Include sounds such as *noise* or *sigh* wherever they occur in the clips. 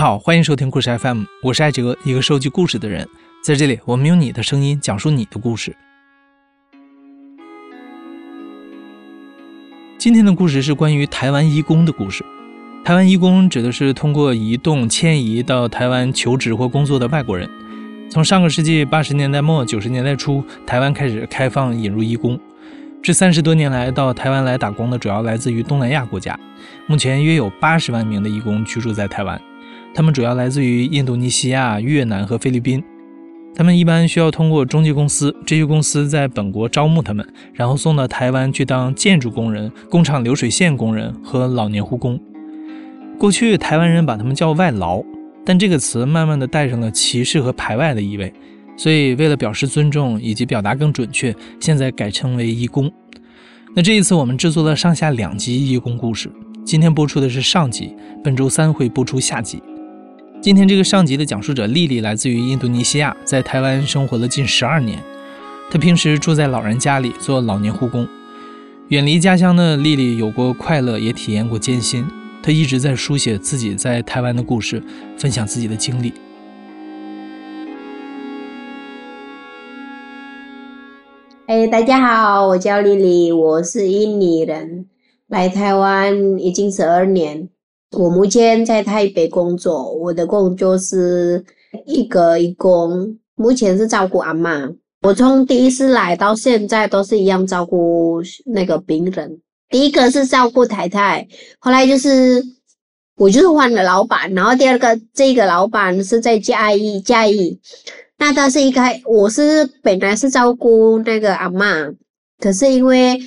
好，欢迎收听故事 FM，我是艾哲，一个收集故事的人。在这里，我们用你的声音讲述你的故事。今天的故事是关于台湾义工的故事。台湾义工指的是通过移动迁移到台湾求职或工作的外国人。从上个世纪八十年代末九十年代初，台湾开始开放引入义工。这三十多年来，到台湾来打工的主要来自于东南亚国家。目前约有八十万名的义工居住在台湾，他们主要来自于印度尼西亚、越南和菲律宾。他们一般需要通过中介公司，这些公司在本国招募他们，然后送到台湾去当建筑工人、工厂流水线工人和老年护工。过去台湾人把他们叫外劳，但这个词慢慢的带上了歧视和排外的意味，所以为了表示尊重以及表达更准确，现在改称为义工。那这一次我们制作了上下两集义工故事，今天播出的是上集，本周三会播出下集。今天这个上集的讲述者丽丽来自于印度尼西亚，在台湾生活了近十二年。她平时住在老人家里做老年护工。远离家乡的丽丽有过快乐，也体验过艰辛。她一直在书写自己在台湾的故事，分享自己的经历。哎，大家好，我叫丽丽，我是印尼人，来台湾已经十二年。我目前在台北工作，我的工作是一个义工，目前是照顾阿妈。我从第一次来到现在都是一样照顾那个病人。第一个是照顾太太，后来就是我就是换了老板，然后第二个这个老板是在嘉义，嘉义。那他是一开，我是本来是照顾那个阿妈，可是因为。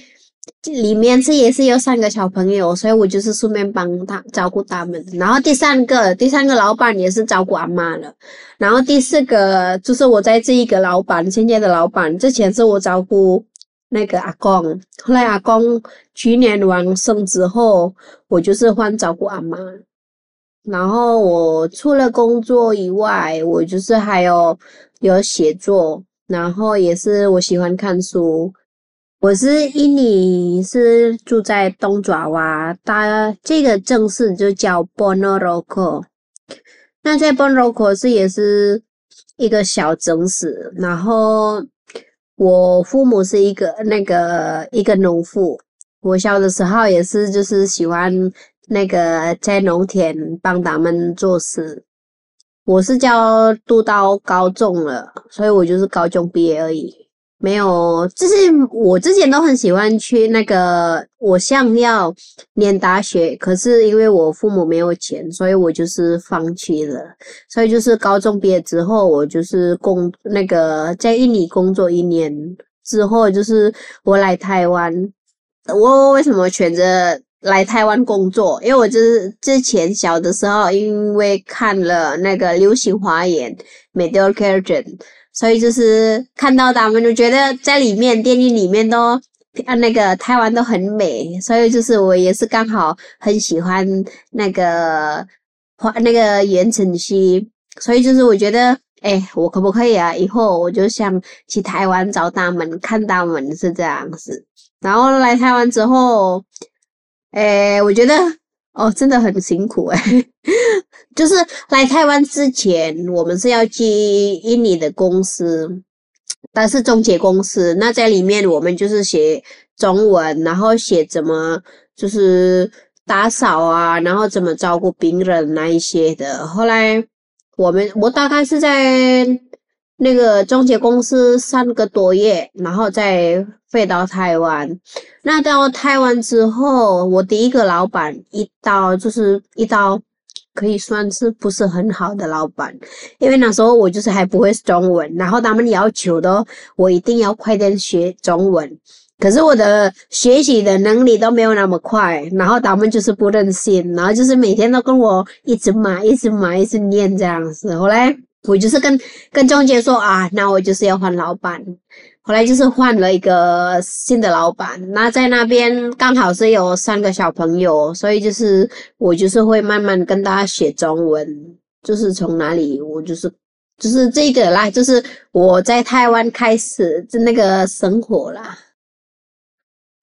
里面是也是有三个小朋友，所以我就是顺便帮他照顾他们。然后第三个，第三个老板也是照顾阿妈了。然后第四个就是我在这一个老板，现在的老板之前是我照顾那个阿公，后来阿公去年完生之后，我就是换照顾阿妈。然后我除了工作以外，我就是还有有写作，然后也是我喜欢看书。我是印尼，是住在东爪哇，它这个城市就叫 Ponorogo。那在 Ponorogo 是也是一个小城市，然后我父母是一个那个一个农妇，我小的时候也是就是喜欢那个在农田帮他们做事。我是教读到高中了，所以我就是高中毕业而已。没有，就是我之前都很喜欢去那个，我想要念大学，可是因为我父母没有钱，所以我就是放弃了。所以就是高中毕业之后，我就是工那个在印尼工作一年之后，就是我来台湾。我为什么选择来台湾工作？因为我就是之前小的时候，因为看了那个《流星花园》（Meteor Garden）。所以就是看到他们，就觉得在里面电影里面都啊那个台湾都很美，所以就是我也是刚好很喜欢那个花那个言承旭，所以就是我觉得，哎，我可不可以啊？以后我就想去台湾找他们，看他们是这样子。然后来台湾之后，哎，我觉得。哦，真的很辛苦哎！就是来台湾之前，我们是要去印尼的公司，但是中介公司。那在里面，我们就是写中文，然后写怎么就是打扫啊，然后怎么照顾病人那一些的。后来我们我大概是在那个中介公司三个多月，然后再飞到台湾。那到台湾之后，我第一个老板一到就是一到，可以算是不是很好的老板，因为那时候我就是还不会中文，然后他们要求的我一定要快点学中文，可是我的学习的能力都没有那么快，然后他们就是不任性，然后就是每天都跟我一直骂，一直骂，一直念这样子。后来我就是跟跟中介说啊，那我就是要换老板。后来就是换了一个新的老板，那在那边刚好是有三个小朋友，所以就是我就是会慢慢跟大家学中文，就是从哪里我就是就是这个啦，就是我在台湾开始就那个生活啦。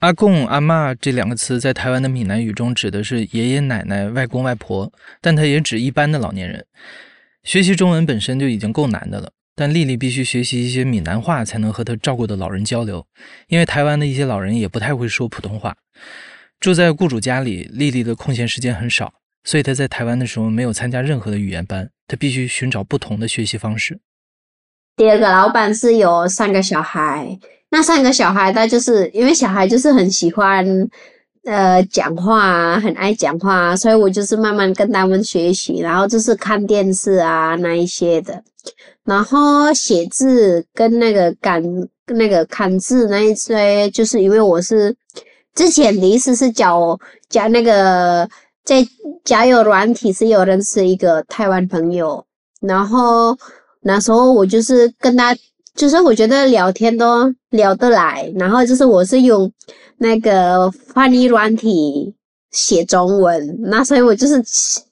阿公、阿妈这两个词在台湾的闽南语中指的是爷爷奶奶、外公外婆，但它也指一般的老年人。学习中文本身就已经够难的了，但丽丽必须学习一些闽南话才能和她照顾的老人交流，因为台湾的一些老人也不太会说普通话。住在雇主家里，丽丽的空闲时间很少，所以她在台湾的时候没有参加任何的语言班，她必须寻找不同的学习方式。第二个老板是有三个小孩。那三个小孩，他就是因为小孩就是很喜欢，呃，讲话啊，很爱讲话，啊所以我就是慢慢跟他们学习，然后就是看电视啊那一些的，然后写字跟那个赶那个看字那一些，就是因为我是之前的意思是教教那个在交友软体是有认识一个台湾朋友，然后那时候我就是跟他。就是我觉得聊天都聊得来，然后就是我是用那个翻译软体写中文，那所以我就是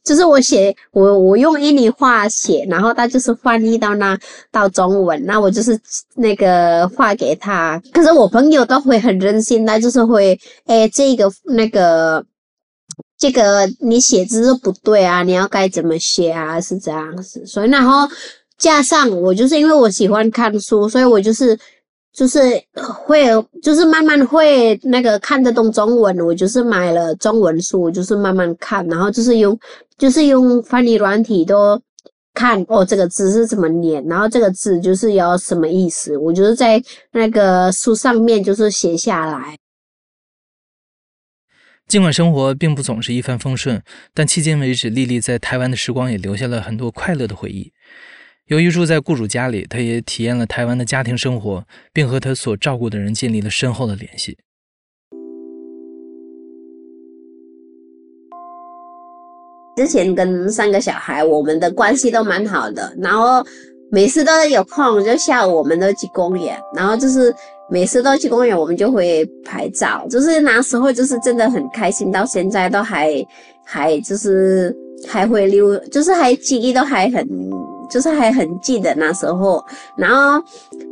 就是我写我我用印尼话写，然后他就是翻译到那到中文，那我就是那个发给他。可是我朋友都会很任性，他就是会哎这个那个这个你写字不对啊，你要该怎么写啊？是这样子，所以然后。加上我就是因为我喜欢看书，所以我就是就是会就是慢慢会那个看得懂中文。我就是买了中文书，就是慢慢看，然后就是用就是用翻译软体都看哦，这个字是怎么念，然后这个字就是要什么意思，我就是在那个书上面就是写下来。尽管生活并不总是一帆风顺，但迄今为止，丽丽在台湾的时光也留下了很多快乐的回忆。由于住在雇主家里，他也体验了台湾的家庭生活，并和他所照顾的人建立了深厚的联系。之前跟三个小孩，我们的关系都蛮好的，然后每次都有空就下午我们都去公园，然后就是每次都去公园，我们就会拍照，就是那时候就是真的很开心，到现在都还还就是还会留，就是还记忆都还很。就是还很记得那时候，然后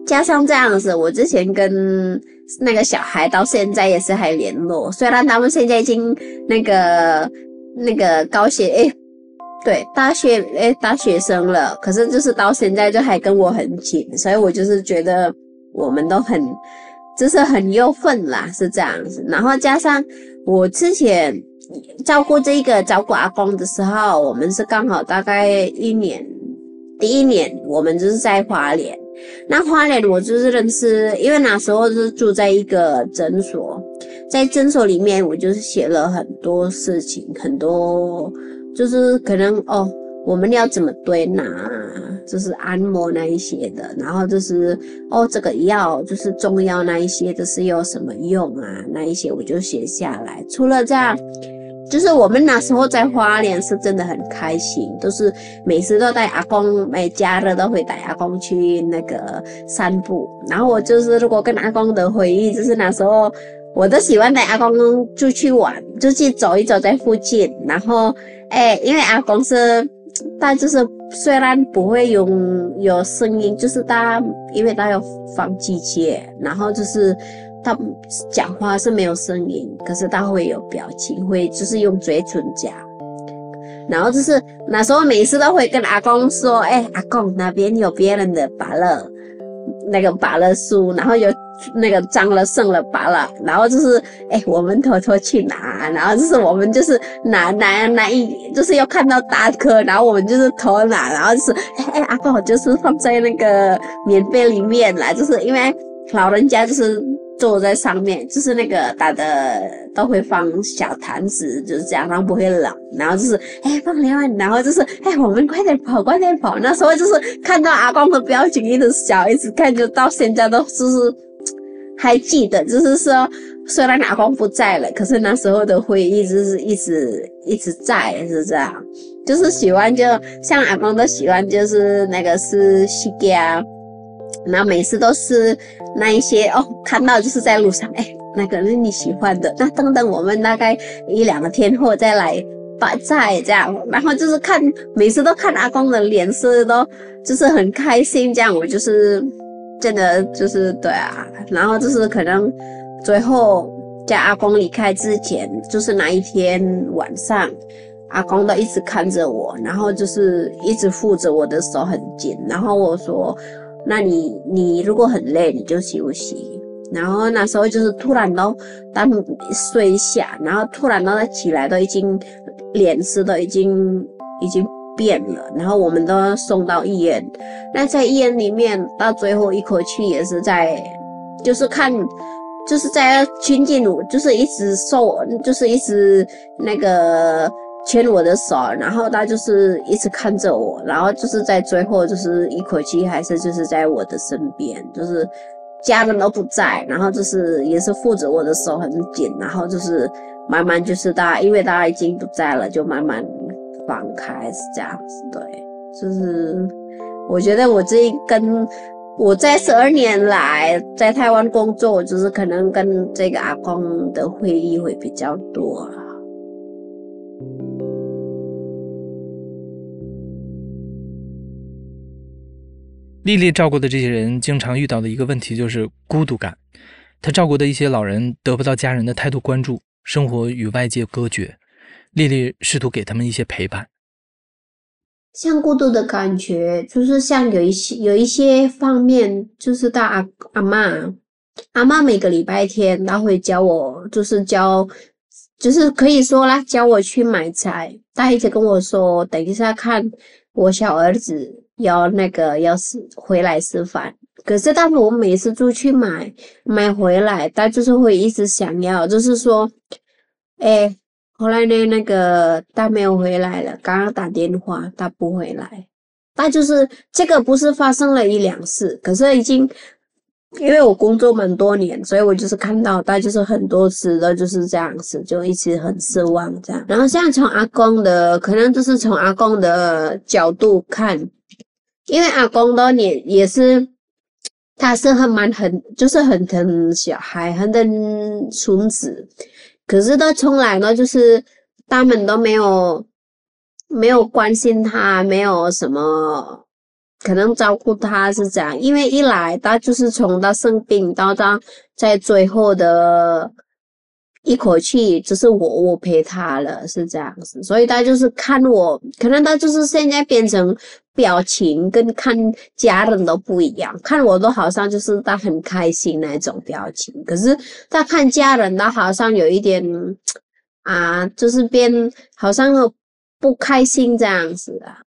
加上这样子，我之前跟那个小孩到现在也是还联络，虽然他们现在已经那个那个高学诶，对大学诶大学生了，可是就是到现在就还跟我很紧，所以我就是觉得我们都很就是很有份啦，是这样子。然后加上我之前照顾这个照顾阿公的时候，我们是刚好大概一年。第一年我们就是在花莲，那花莲我就是认识，因为那时候是住在一个诊所，在诊所里面我就是写了很多事情，很多就是可能哦，我们要怎么对拿，就是按摩那一些的，然后就是哦这个药就是中药那一些，就是有什么用啊，那一些我就写下来。除了这样。就是我们那时候在花莲是真的很开心，都是每次都带阿公，每家的都会带阿公去那个散步。然后我就是如果跟阿公的回忆，就是那时候我都喜欢带阿公出去玩，就去走一走在附近。然后哎，因为阿公是，他就是虽然不会有有声音，就是他因为他要放机械，然后就是。他讲话是没有声音，可是他会有表情，会就是用嘴唇讲。然后就是那时候每次都会跟阿公说：“哎，阿公那边有别人的芭乐，那个芭乐树，然后有那个脏了剩了芭乐，然后就是哎，我们偷偷去拿，然后就是我们就是拿拿拿一，就是要看到大颗，然后我们就是偷拿，然后就是哎，阿公就是放在那个棉被里面啦，就是因为老人家就是。”坐在上面，就是那个打的都会放小毯子，就是这样，然后不会冷。然后就是哎放另外，然后就是哎我们快点跑，快点跑。那时候就是看到阿光的表情一直笑，一直看，就到现在都就是还记得。就是说虽然阿光不在了，可是那时候的回忆就是一直一直在，是这样。就是喜欢就像阿光都喜欢，就是那个是西家。然后每次都是那一些哦，看到就是在路上，哎，那个是你喜欢的。那等等，我们大概一两个天后再来摆菜这样。然后就是看，每次都看阿公的脸色都就是很开心这样。我就是真的就是对啊。然后就是可能最后在阿公离开之前，就是那一天晚上，阿公都一直看着我，然后就是一直护着我的手很紧。然后我说：“那你你如果很累，你就休息。”然后那时候就是突然都他们睡下，然后突然都他起来都已经脸色都已经已经变了。然后我们都送到医院。那在医院里面，到最后一口气也是在，就是看。就是在亲近我，就是一直受，就是一直那个牵我的手，然后他就是一直看着我，然后就是在最后就是一口气还是就是在我的身边，就是家人都不在，然后就是也是护着我的手很紧，然后就是慢慢就是他，因为他已经不在了，就慢慢放开是这样子，对，就是我觉得我这一跟。我在十二年来在台湾工作，就是可能跟这个阿公的会议会比较多。丽丽照顾的这些人，经常遇到的一个问题就是孤独感。她照顾的一些老人得不到家人的态度关注，生活与外界隔绝。丽丽试图给他们一些陪伴。像孤独的感觉，就是像有一些有一些方面，就是大阿阿妈，阿妈每个礼拜天，她会教我，就是教，就是可以说啦，教我去买菜。她一直跟我说，等一下看我小儿子要那个要是回来吃饭。可是，但是我每次出去买买回来，他就是会一直想要，就是说，哎。后来呢，那个他没有回来了。刚刚打电话，他不回来。他就是这个不是发生了一两次，可是已经因为我工作蛮多年，所以我就是看到他就是很多次的就是这样子，就一直很失望这样。然后现在从阿公的，可能就是从阿公的角度看，因为阿公多年也是，他是很蛮很就是很疼小孩，很疼孙子。可是他从来呢，就是他们都没有没有关心他，没有什么可能照顾他是这样。因为一来他就是从他生病到他在最后的。一口气就是我，我陪他了，是这样子，所以他就是看我，可能他就是现在变成表情跟看家人都不一样，看我都好像就是他很开心那种表情，可是他看家人，他好像有一点啊，就是变好像不开心这样子啊。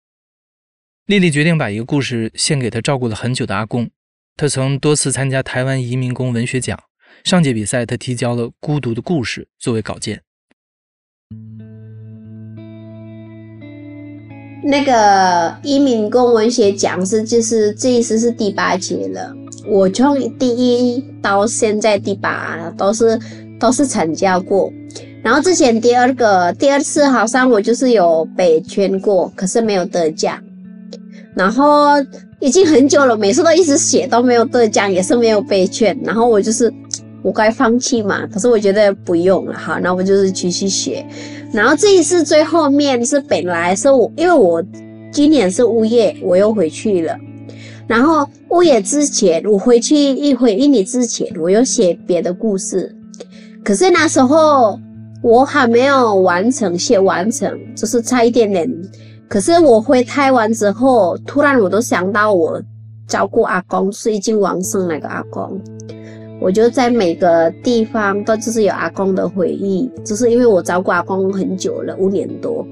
丽丽决定把一个故事献给他照顾了很久的阿公，他曾多次参加台湾移民工文学奖。上届比赛，他提交了《孤独的故事》作为稿件。那个移民工文学奖是，就是这一次是第八届了。我从第一到现在第八都是都是参加过。然后之前第二个第二次好像我就是有被圈过，可是没有得奖。然后已经很久了，每次都一直写都没有得奖，也是没有被圈。然后我就是。我该放弃嘛？可是我觉得不用了，好，那我就是继续写。然后这一次最后面是本来是我，因为我今年是物业，我又回去了。然后物业之前，我回去一回一年之前，我又写别的故事。可是那时候我还没有完成写完成，就是差一点点。可是我回台湾之后，突然我都想到我照顾阿公是已经亡生那个阿公。我就在每个地方都就是有阿公的回忆，就是因为我照顾阿公很久了，五年多，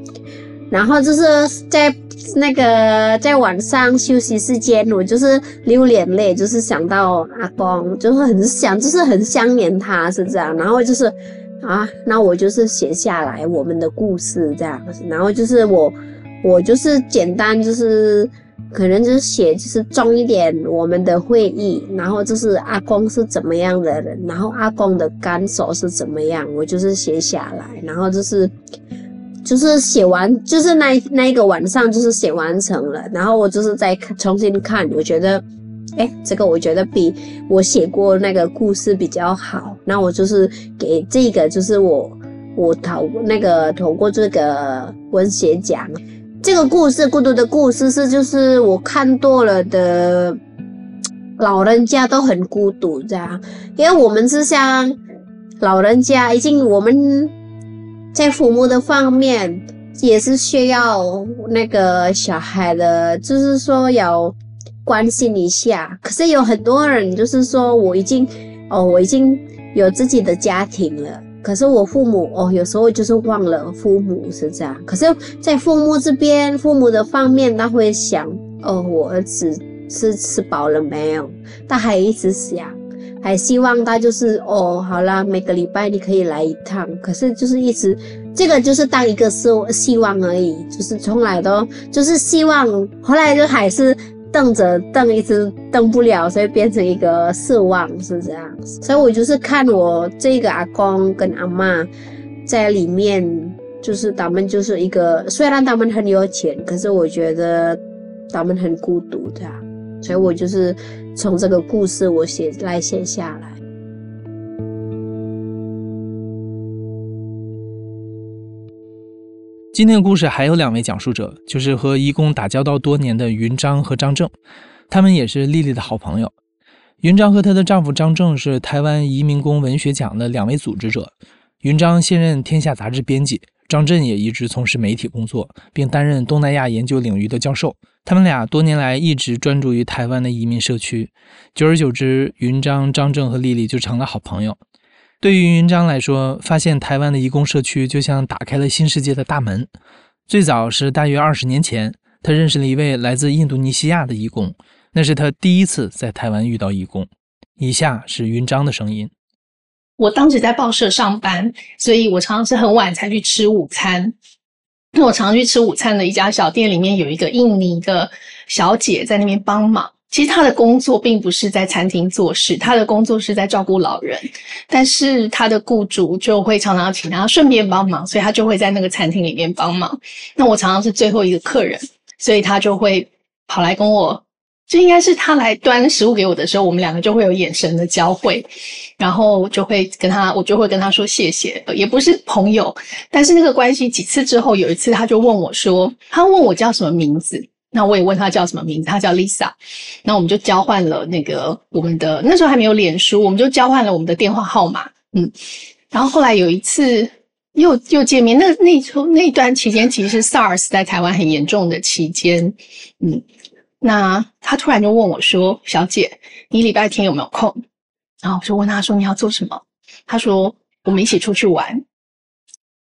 然后就是在那个在晚上休息时间，我就是流眼泪，就是想到阿公，就是很想，就是很想念他，是这样。然后就是啊，那我就是写下来我们的故事这样，然后就是我我就是简单就是。可能就是写，就是重一点我们的会议，然后就是阿公是怎么样的人，然后阿公的感受是怎么样，我就是写下来，然后就是就是写完，就是那那一个晚上就是写完成了，然后我就是再重新看，我觉得，哎，这个我觉得比我写过那个故事比较好，那我就是给这个就是我我投那个投过这个文学奖。这个故事，孤独的故事是，就是我看多了的，老人家都很孤独，这样，因为我们是像老人家已经我们在父母的方面也是需要那个小孩的，就是说要关心一下。可是有很多人就是说我已经哦，我已经有自己的家庭了，可是我父母哦，有时候就是忘了父母是这样。可是，在父母这边，父母的方面他会想哦，我儿子是吃饱了没有？他还一直想。还希望他就是哦，好啦，每个礼拜你可以来一趟。可是就是一直，这个就是当一个希希望而已，就是从来都就是希望，后来就还是瞪着瞪，一直瞪不了，所以变成一个失望，是这样。所以我就是看我这个阿公跟阿妈在里面，就是他们就是一个，虽然他们很有钱，可是我觉得他们很孤独的。所以我就是从这个故事我写来写下来。今天的故事还有两位讲述者，就是和义工打交道多年的云章和张正，他们也是丽丽的好朋友。云章和她的丈夫张正是台湾移民工文学奖的两位组织者。云章现任《天下》杂志编辑，张震也一直从事媒体工作，并担任东南亚研究领域的教授。他们俩多年来一直专注于台湾的移民社区，久而久之，云章、张正和丽丽就成了好朋友。对于云章来说，发现台湾的移工社区就像打开了新世界的大门。最早是大约二十年前，他认识了一位来自印度尼西亚的移工，那是他第一次在台湾遇到移工。以下是云章的声音：我当时在报社上班，所以我常常是很晚才去吃午餐。那我常去吃午餐的一家小店里面有一个印尼的小姐在那边帮忙。其实他的工作并不是在餐厅做事，他的工作是在照顾老人。但是他的雇主就会常常请他顺便帮忙，所以他就会在那个餐厅里面帮忙。那我常常是最后一个客人，所以他就会跑来跟我。这应该是他来端食物给我的时候，我们两个就会有眼神的交汇，然后就会跟他，我就会跟他说谢谢，也不是朋友，但是那个关系几次之后，有一次他就问我说，他问我叫什么名字，那我也问他叫什么名字，他叫 Lisa，那我们就交换了那个我们的那时候还没有脸书，我们就交换了我们的电话号码，嗯，然后后来有一次又又见面，那那那段期间其实 SARS 在台湾很严重的期间，嗯。那他突然就问我说：“小姐，你礼拜天有没有空？”然后我就问他说：“你要做什么？”他说：“我们一起出去玩。”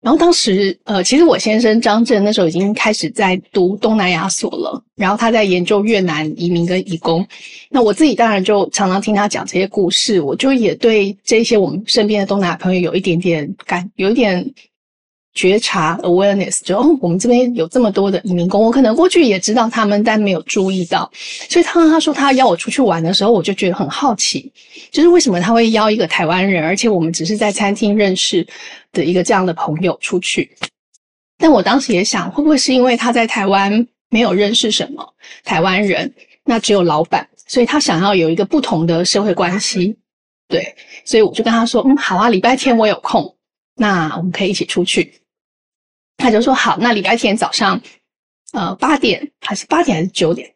然后当时，呃，其实我先生张震那时候已经开始在读东南亚所了，然后他在研究越南移民跟移工。那我自己当然就常常听他讲这些故事，我就也对这些我们身边的东南亚朋友有一点点感，有一点。觉察 awareness，就哦，我们这边有这么多的移民工，我可能过去也知道他们，但没有注意到。所以，当他说他邀我出去玩的时候，我就觉得很好奇，就是为什么他会邀一个台湾人，而且我们只是在餐厅认识的一个这样的朋友出去。但我当时也想，会不会是因为他在台湾没有认识什么台湾人，那只有老板，所以他想要有一个不同的社会关系。对，所以我就跟他说，嗯，好啊，礼拜天我有空，那我们可以一起出去。他就说好，那礼拜天早上，呃，八点还是八点还是九点？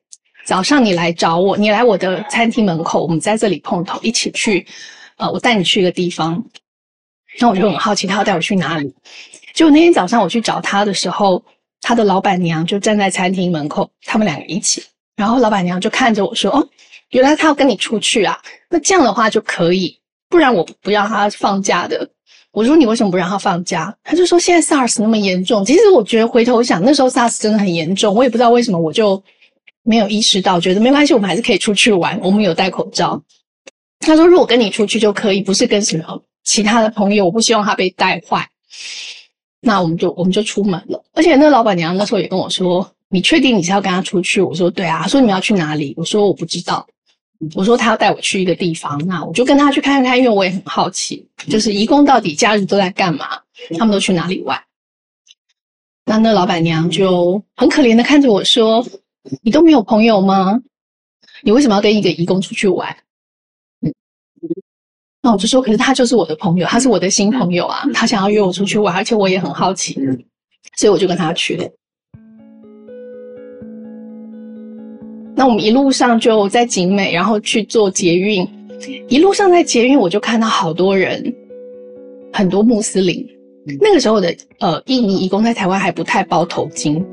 早上你来找我，你来我的餐厅门口，我们在这里碰头，一起去。呃，我带你去一个地方。那我就很好奇，他要带我去哪里？就那天早上我去找他的时候，他的老板娘就站在餐厅门口，他们两个一起。然后老板娘就看着我说：“哦，原来他要跟你出去啊？那这样的话就可以，不然我不让他放假的。”我说你为什么不让他放假？他就说现在 SARS 那么严重。其实我觉得回头想，那时候 SARS 真的很严重。我也不知道为什么，我就没有意识到，觉得没关系，我们还是可以出去玩。我们有戴口罩。他说如果跟你出去就可以，不是跟什么其他的朋友。我不希望他被带坏。那我们就我们就出门了。而且那老板娘那时候也跟我说：“你确定你是要跟他出去？”我说：“对啊。”他说：“你们要去哪里？”我说：“我不知道。”我说他要带我去一个地方，那我就跟他去看看，因为我也很好奇，就是义工到底假日都在干嘛，他们都去哪里玩。那那老板娘就很可怜的看着我说：“你都没有朋友吗？你为什么要跟一个义工出去玩？”那我就说：“可是他就是我的朋友，他是我的新朋友啊，他想要约我出去玩，而且我也很好奇，所以我就跟他去了。”那我们一路上就在景美，然后去做捷运。一路上在捷运，我就看到好多人，很多穆斯林。那个时候的呃印尼移工在台湾还不太包头巾，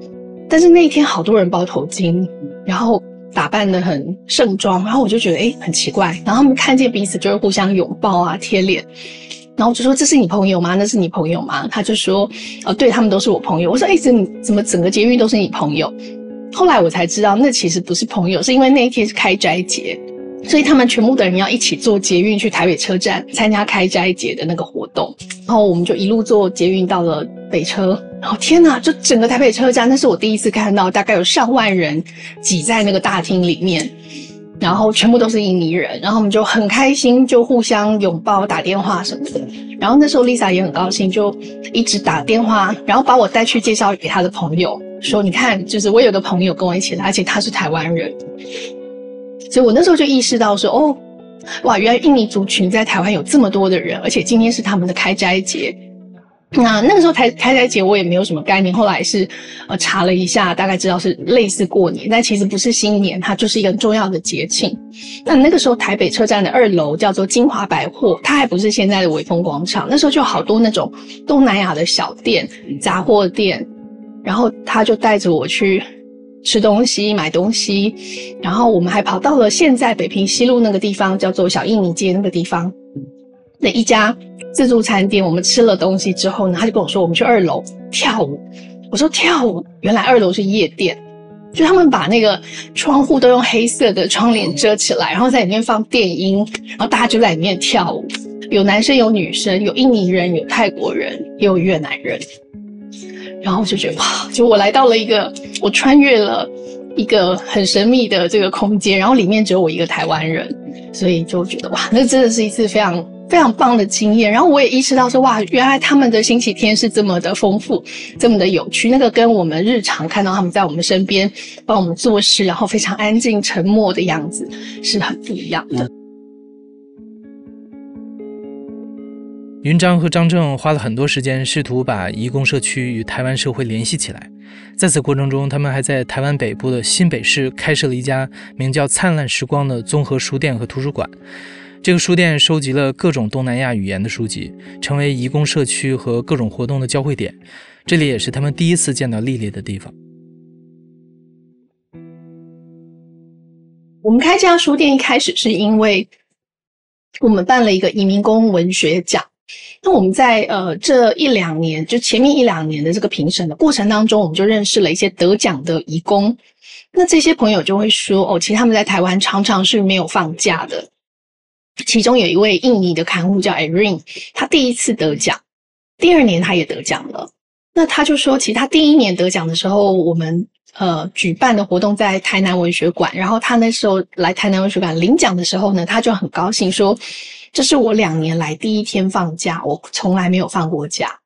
但是那一天好多人包头巾，然后打扮的很盛装，然后我就觉得诶很奇怪，然后他们看见彼此就会互相拥抱啊贴脸，然后我就说这是你朋友吗？那是你朋友吗？他就说呃对他们都是我朋友。我说诶怎怎么整个捷运都是你朋友？后来我才知道那其实不是朋友，是因为那一天是开斋节。所以他们全部的人要一起坐捷运去台北车站参加开斋节的那个活动，然后我们就一路坐捷运到了北车，然后天哪，就整个台北车站，那是我第一次看到，大概有上万人挤在那个大厅里面，然后全部都是印尼人，然后我们就很开心，就互相拥抱、打电话什么的。然后那时候 Lisa 也很高兴，就一直打电话，然后把我带去介绍给他的朋友，说你看，就是我有个朋友跟我一起来，而且他是台湾人。所以我那时候就意识到说，哦，哇，原来印尼族群在台湾有这么多的人，而且今天是他们的开斋节。那那个时候开开斋节我也没有什么概念，后来是呃查了一下，大概知道是类似过年，但其实不是新年，它就是一个很重要的节庆。那那个时候台北车站的二楼叫做金华百货，它还不是现在的伟丰广场，那时候就好多那种东南亚的小店、杂货店，然后他就带着我去。吃东西、买东西，然后我们还跑到了现在北平西路那个地方，叫做小印尼街那个地方的一家自助餐店。我们吃了东西之后呢，他就跟我说：“我们去二楼跳舞。”我说：“跳舞？原来二楼是夜店，就他们把那个窗户都用黑色的窗帘遮起来，然后在里面放电音，然后大家就在里面跳舞，有男生有女生，有印尼人，有泰国人，也有越南人。”然后我就觉得哇，就我来到了一个，我穿越了一个很神秘的这个空间，然后里面只有我一个台湾人，所以就觉得哇，那真的是一次非常非常棒的经验。然后我也意识到说哇，原来他们的星期天是这么的丰富，这么的有趣，那个跟我们日常看到他们在我们身边帮我们做事，然后非常安静沉默的样子是很不一样的。云章和张正花了很多时间，试图把移工社区与台湾社会联系起来。在此过程中，他们还在台湾北部的新北市开设了一家名叫“灿烂时光”的综合书店和图书馆。这个书店收集了各种东南亚语言的书籍，成为移工社区和各种活动的交汇点。这里也是他们第一次见到丽丽的地方。我们开这家书店一开始是因为我们办了一个移民工文学奖。那我们在呃这一两年，就前面一两年的这个评审的过程当中，我们就认识了一些得奖的义工。那这些朋友就会说，哦，其实他们在台湾常常是没有放假的。其中有一位印尼的看护叫 Irene，他第一次得奖，第二年他也得奖了。那他就说，其实他第一年得奖的时候，我们呃举办的活动在台南文学馆，然后他那时候来台南文学馆领奖的时候呢，他就很高兴说。这是我两年来第一天放假，我从来没有放过假。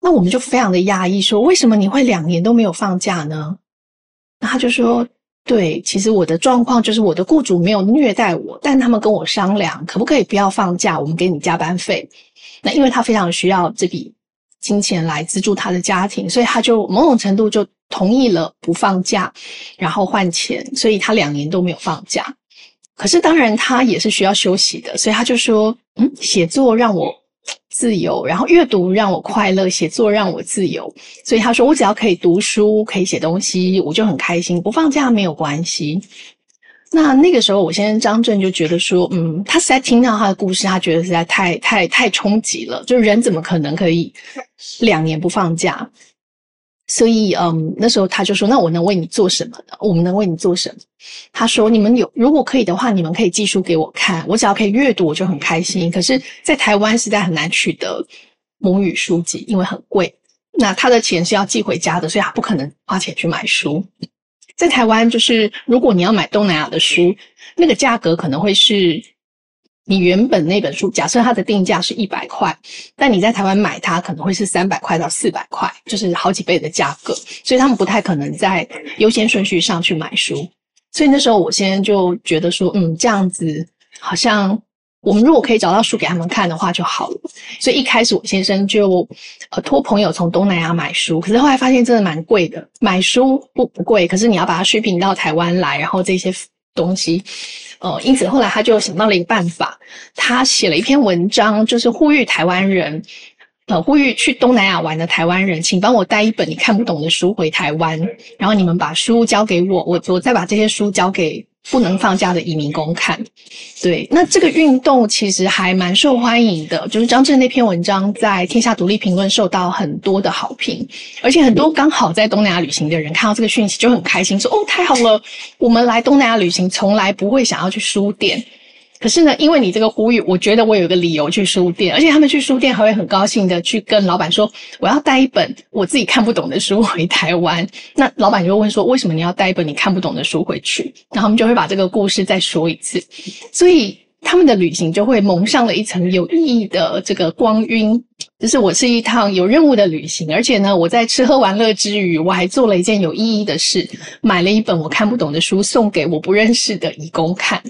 那我们就非常的讶异，说为什么你会两年都没有放假呢？那他就说，对，其实我的状况就是我的雇主没有虐待我，但他们跟我商量，可不可以不要放假，我们给你加班费。那因为他非常需要这笔金钱来资助他的家庭，所以他就某种程度就同意了不放假，然后换钱，所以他两年都没有放假。可是当然，他也是需要休息的，所以他就说：“嗯，写作让我自由，然后阅读让我快乐，写作让我自由。”所以他说：“我只要可以读书，可以写东西，我就很开心。不放假没有关系。”那那个时候，我先生张震就觉得说：“嗯，他实在听到他的故事，他觉得实在太太太冲击了。就是人怎么可能可以两年不放假？”所以，嗯，那时候他就说：“那我能为你做什么呢？我们能为你做什么？”他说：“你们有如果可以的话，你们可以寄书给我看，我只要可以阅读，我就很开心。可是，在台湾实在很难取得母语书籍，因为很贵。那他的钱是要寄回家的，所以他不可能花钱去买书。在台湾，就是如果你要买东南亚的书，那个价格可能会是。”你原本那本书，假设它的定价是一百块，但你在台湾买它可能会是三百块到四百块，就是好几倍的价格，所以他们不太可能在优先顺序上去买书。所以那时候我先就觉得说，嗯，这样子好像我们如果可以找到书给他们看的话就好了。所以一开始我先生就呃托朋友从东南亚买书，可是后来发现真的蛮贵的。买书不不贵，可是你要把它续品到台湾来，然后这些东西。呃，因此后来他就想到了一个办法，他写了一篇文章，就是呼吁台湾人呃，呼吁去东南亚玩的台湾人，请帮我带一本你看不懂的书回台湾，然后你们把书交给我，我我再把这些书交给不能放假的移民工看。对，那这个运动其实还蛮受欢迎的，就是张震那篇文章在《天下独立评论》受到很多的好评，而且很多刚好在东南亚旅行的人看到这个讯息就很开心，说：“哦，太好了，我们来东南亚旅行从来不会想要去书店。”可是呢，因为你这个呼吁，我觉得我有个理由去书店，而且他们去书店还会很高兴的去跟老板说，我要带一本我自己看不懂的书回台湾。那老板就会问说，为什么你要带一本你看不懂的书回去？然后他们就会把这个故事再说一次，所以他们的旅行就会蒙上了一层有意义的这个光晕。就是我是一趟有任务的旅行，而且呢，我在吃喝玩乐之余，我还做了一件有意义的事，买了一本我看不懂的书送给我不认识的义工看。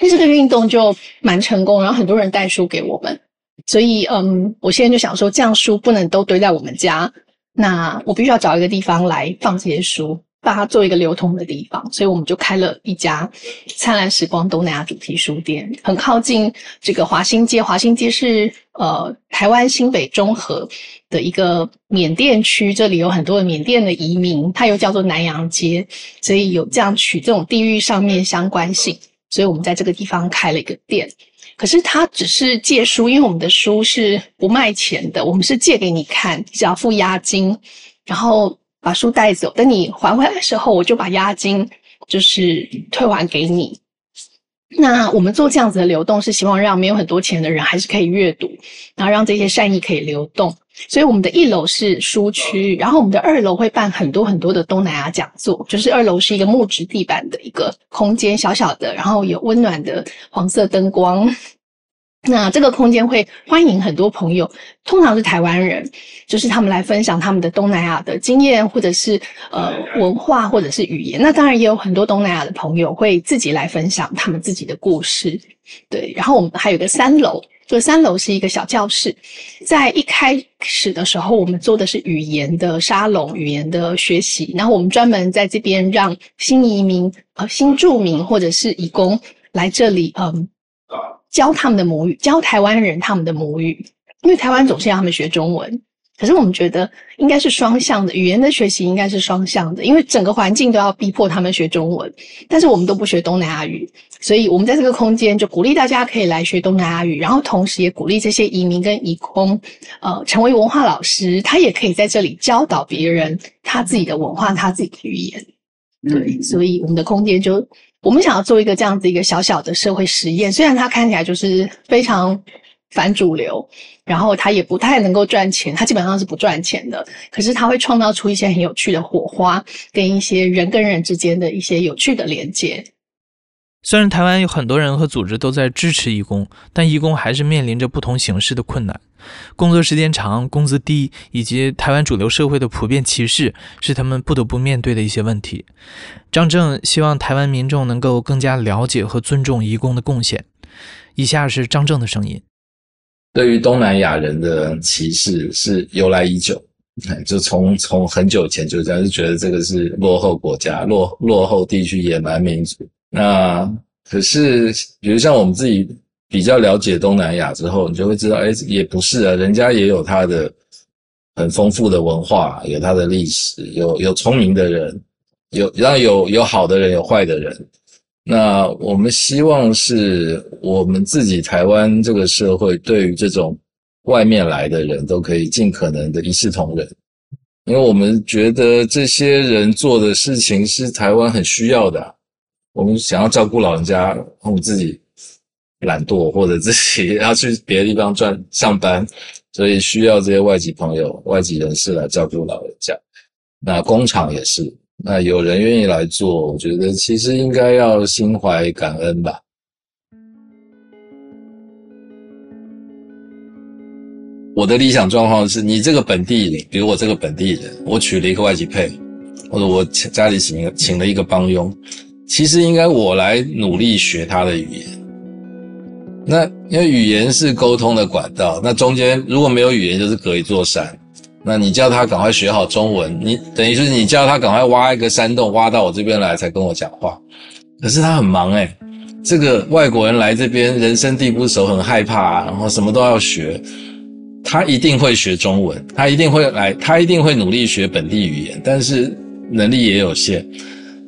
那这个运动就蛮成功，然后很多人带书给我们，所以嗯，我现在就想说，这样书不能都堆在我们家，那我必须要找一个地方来放这些书，把它做一个流通的地方，所以我们就开了一家灿烂时光东南亚主题书店，很靠近这个华新街。华新街是呃台湾新北中和的一个缅甸区，这里有很多的缅甸的移民，它又叫做南洋街，所以有这样取这种地域上面相关性。所以我们在这个地方开了一个店，可是他只是借书，因为我们的书是不卖钱的，我们是借给你看，只要付押金，然后把书带走，等你还回来的时候，我就把押金就是退还给你。那我们做这样子的流动，是希望让没有很多钱的人还是可以阅读，然后让这些善意可以流动。所以我们的一楼是书区，然后我们的二楼会办很多很多的东南亚讲座，就是二楼是一个木质地板的一个空间，小小的，然后有温暖的黄色灯光。*laughs* 那这个空间会欢迎很多朋友，通常是台湾人，就是他们来分享他们的东南亚的经验，或者是呃文化，或者是语言。那当然也有很多东南亚的朋友会自己来分享他们自己的故事。对，然后我们还有个三楼，就三楼是一个小教室。在一开始的时候，我们做的是语言的沙龙，语言的学习。然后我们专门在这边让新移民、呃新住民或者是移工来这里，嗯。教他们的母语，教台湾人他们的母语，因为台湾总是要他们学中文。可是我们觉得应该是双向的，语言的学习应该是双向的，因为整个环境都要逼迫他们学中文。但是我们都不学东南亚语，所以我们在这个空间就鼓励大家可以来学东南亚语，然后同时也鼓励这些移民跟移工，呃，成为文化老师，他也可以在这里教导别人他自己的文化、他自己的语言。对，所以我们的空间就。我们想要做一个这样子一个小小的社会实验，虽然它看起来就是非常反主流，然后他也不太能够赚钱，他基本上是不赚钱的。可是他会创造出一些很有趣的火花，跟一些人跟人之间的一些有趣的连接。虽然台湾有很多人和组织都在支持义工，但义工还是面临着不同形式的困难。工作时间长、工资低，以及台湾主流社会的普遍歧视，是他们不得不面对的一些问题。张正希望台湾民众能够更加了解和尊重义工的贡献。以下是张正的声音：对于东南亚人的歧视是由来已久，就从从很久前就这样，就觉得这个是落后国家、落落后地区、野蛮民族。那可是，比如像我们自己。比较了解东南亚之后，你就会知道，哎，也不是啊，人家也有他的很丰富的文化，有他的历史，有有聪明的人，有让有有好的人，有坏的人。那我们希望是我们自己台湾这个社会，对于这种外面来的人都可以尽可能的一视同仁，因为我们觉得这些人做的事情是台湾很需要的。我们想要照顾老人家，我们自己。懒惰或者自己要去别的地方赚上班，所以需要这些外籍朋友、外籍人士来照顾老人家。那工厂也是，那有人愿意来做，我觉得其实应该要心怀感恩吧。我的理想状况是你这个本地人，比如我这个本地人，我娶了一个外籍配，或者我家里请请了一个帮佣，其实应该我来努力学他的语言。那因为语言是沟通的管道，那中间如果没有语言，就是隔一座山。那你叫他赶快学好中文，你等于是你叫他赶快挖一个山洞，挖到我这边来才跟我讲话。可是他很忙诶，这个外国人来这边，人生地不熟，很害怕，然后什么都要学。他一定会学中文，他一定会来，他一定会努力学本地语言，但是能力也有限，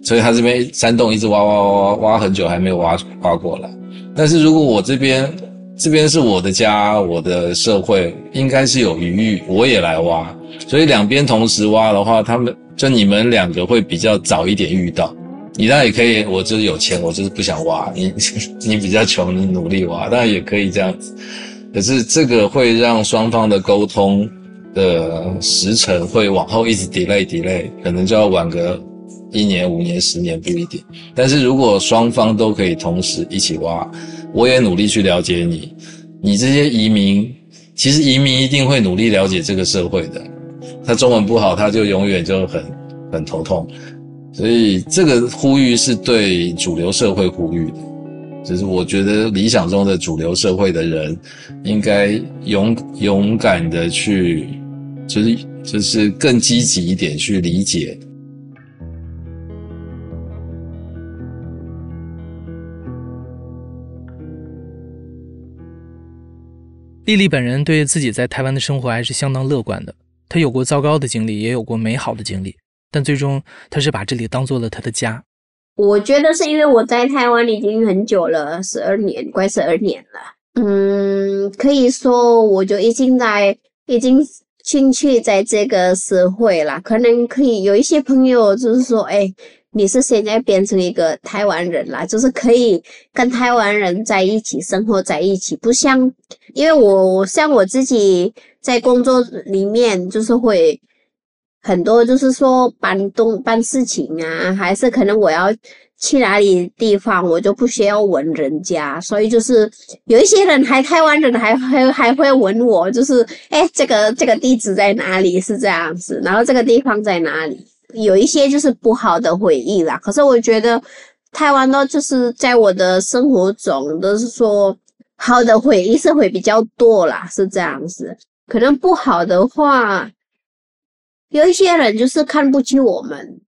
所以他这边山洞一直挖挖挖挖挖很久还没有挖挖过来。但是如果我这边这边是我的家，我的社会应该是有余裕，我也来挖，所以两边同时挖的话，他们就你们两个会比较早一点遇到。你当然也可以，我就是有钱，我就是不想挖。你 *laughs* 你比较穷，你努力挖，当然也可以这样子。可是这个会让双方的沟通的时程会往后一直 delay delay，可能就要晚个一年、五年、十年不一定。但是如果双方都可以同时一起挖，我也努力去了解你，你这些移民，其实移民一定会努力了解这个社会的。他中文不好，他就永远就很很头痛。所以这个呼吁是对主流社会呼吁的，就是我觉得理想中的主流社会的人，应该勇勇敢的去，就是就是更积极一点去理解。丽丽本人对自己在台湾的生活还是相当乐观的，她有过糟糕的经历，也有过美好的经历。但最终，她是把这里当做了她的家。我觉得是因为我在台湾已经很久了，十二年，快十二年了。嗯，可以说我就已经在，已经进去在这个社会了。可能可以有一些朋友就是说，哎，你是现在变成一个台湾人了，就是可以跟台湾人在一起生活在一起，不像，因为我像我自己在工作里面就是会。很多就是说搬东办事情啊，还是可能我要去哪里地方，我就不需要问人家，所以就是有一些人还台湾人还还还会问我，就是哎这个这个地址在哪里是这样子，然后这个地方在哪里，有一些就是不好的回忆啦。可是我觉得台湾呢，就是在我的生活中都是说好的回忆是会比较多啦，是这样子，可能不好的话。有一些人就是看不起我们，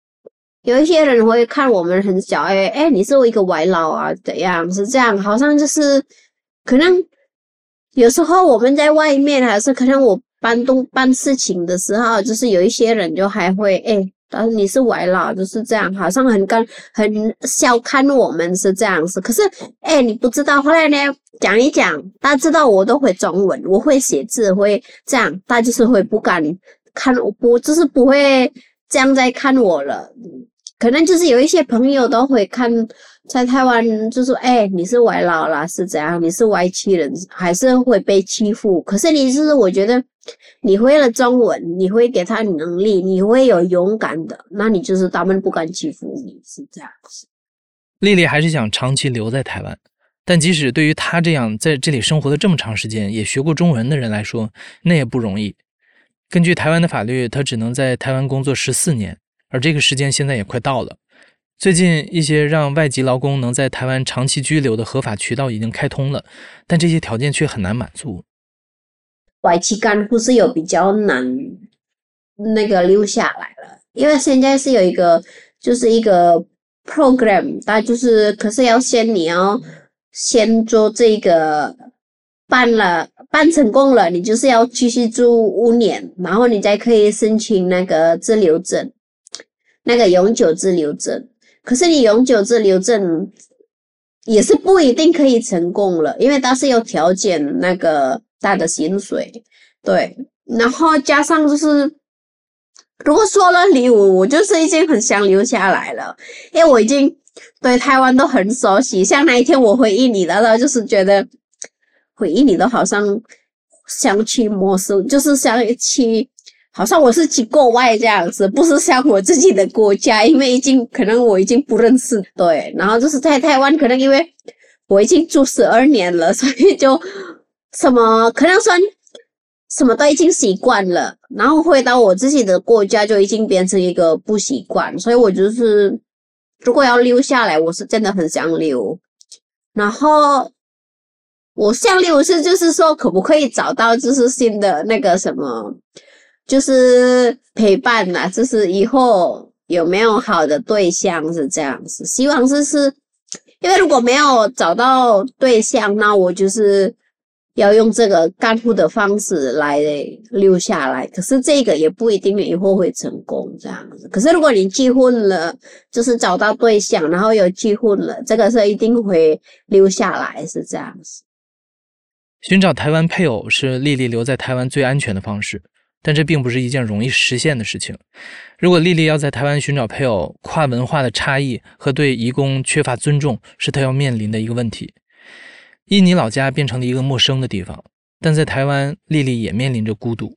有一些人会看我们很小，哎哎，你是我一个外劳啊，怎样是这样？好像就是可能有时候我们在外面，还是可能我搬东办事情的时候，就是有一些人就还会哎，但是你是外劳，就是这样，好像很干很小看我们是这样子。可是哎，你不知道，后来呢讲一讲，大家知道我都会中文，我会写字，会这样，他就是会不敢。看我不就是不会这样在看我了，可能就是有一些朋友都会看在台湾，就说哎，你是外劳啦，是怎样？你是外戚人，还是会被欺负？可是你就是我觉得你会了中文，你会给他能力，你会有勇敢的，那你就是他们不敢欺负你，是这样子。丽丽还是想长期留在台湾，但即使对于她这样在这里生活了这么长时间，也学过中文的人来说，那也不容易。根据台湾的法律，她只能在台湾工作十四年，而这个时间现在也快到了。最近一些让外籍劳工能在台湾长期居留的合法渠道已经开通了，但这些条件却很难满足。外籍干部是有比较难那个留下来了，因为现在是有一个就是一个 program，它就是可是要先你要先做这个。办了，办成功了，你就是要继续住五年，然后你才可以申请那个滞留证，那个永久滞留证。可是你永久滞留证也是不一定可以成功了，因为它是有条件，那个大的薪水，对，然后加上就是，如果说了礼物，我就是已经很想留下来了，因为我已经对台湾都很熟悉，像那一天我回应你的，然后就是觉得。回忆你都好像想去陌生，就是想去，好像我是去国外这样子，不是像我自己的国家，因为已经可能我已经不认识。对，然后就是在台湾，可能因为我已经住十二年了，所以就什么可能算什么都已经习惯了，然后回到我自己的国家就已经变成一个不习惯，所以我就是如果要留下来，我是真的很想留，然后。我想留是就是说，可不可以找到就是新的那个什么，就是陪伴呐，就是以后有没有好的对象是这样子？希望是是，因为如果没有找到对象，那我就是要用这个干枯的方式来留下来，可是这个也不一定以后会成功这样子。可是如果你结婚了，就是找到对象，然后又结婚了，这个是一定会留下来，是这样子。寻找台湾配偶是丽丽留在台湾最安全的方式，但这并不是一件容易实现的事情。如果丽丽要在台湾寻找配偶，跨文化的差异和对移工缺乏尊重是她要面临的一个问题。印尼老家变成了一个陌生的地方，但在台湾，丽丽也面临着孤独，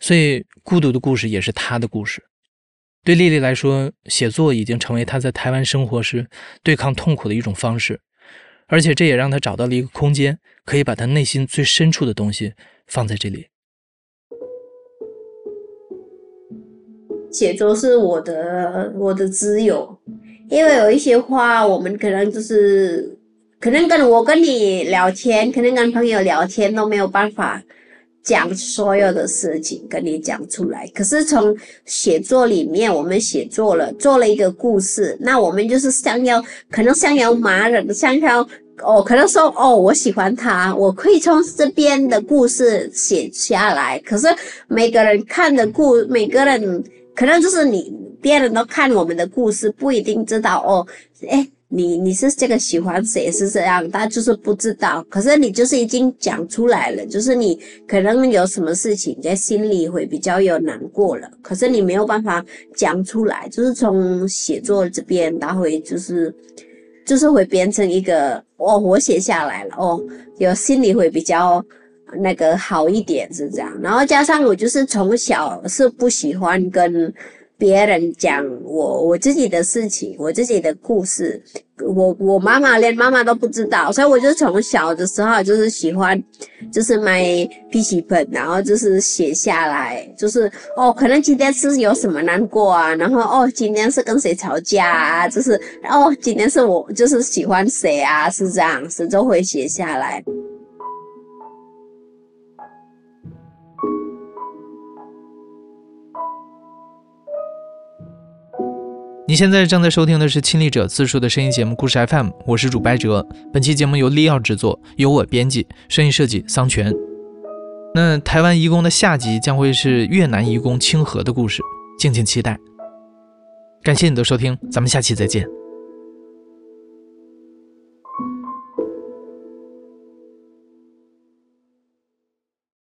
所以孤独的故事也是她的故事。对丽丽来说，写作已经成为她在台湾生活时对抗痛苦的一种方式，而且这也让她找到了一个空间，可以把她内心最深处的东西放在这里。写作是我的我的自由，因为有一些话，我们可能就是。可能跟我跟你聊天，可能跟朋友聊天都没有办法讲所有的事情跟你讲出来。可是从写作里面，我们写作了，做了一个故事，那我们就是想要，可能想要骂人，想要哦，可能说哦，我喜欢他，我可以从这边的故事写下来。可是每个人看的故，每个人可能就是你，别人都看我们的故事，不一定知道哦，哎。你你是这个喜欢谁是这样，他就是不知道。可是你就是已经讲出来了，就是你可能有什么事情在心里会比较有难过了，可是你没有办法讲出来，就是从写作这边，他会就是就是会变成一个哦，我写下来了哦，有心里会比较那个好一点是这样。然后加上我就是从小是不喜欢跟。别人讲我我自己的事情，我自己的故事，我我妈妈连妈妈都不知道，所以我就从小的时候就是喜欢，就是买笔记本，然后就是写下来，就是哦，可能今天是有什么难过啊，然后哦，今天是跟谁吵架啊，就是哦，今天是我就是喜欢谁啊，是这样子就会写下来。你现在正在收听的是亲历者自述的声音节目《故事 FM》，我是主白哲。本期节目由利奥制作，由我编辑，声音设计桑泉。那台湾移工的下集将会是越南移工清河的故事，敬请期待。感谢你的收听，咱们下期再见。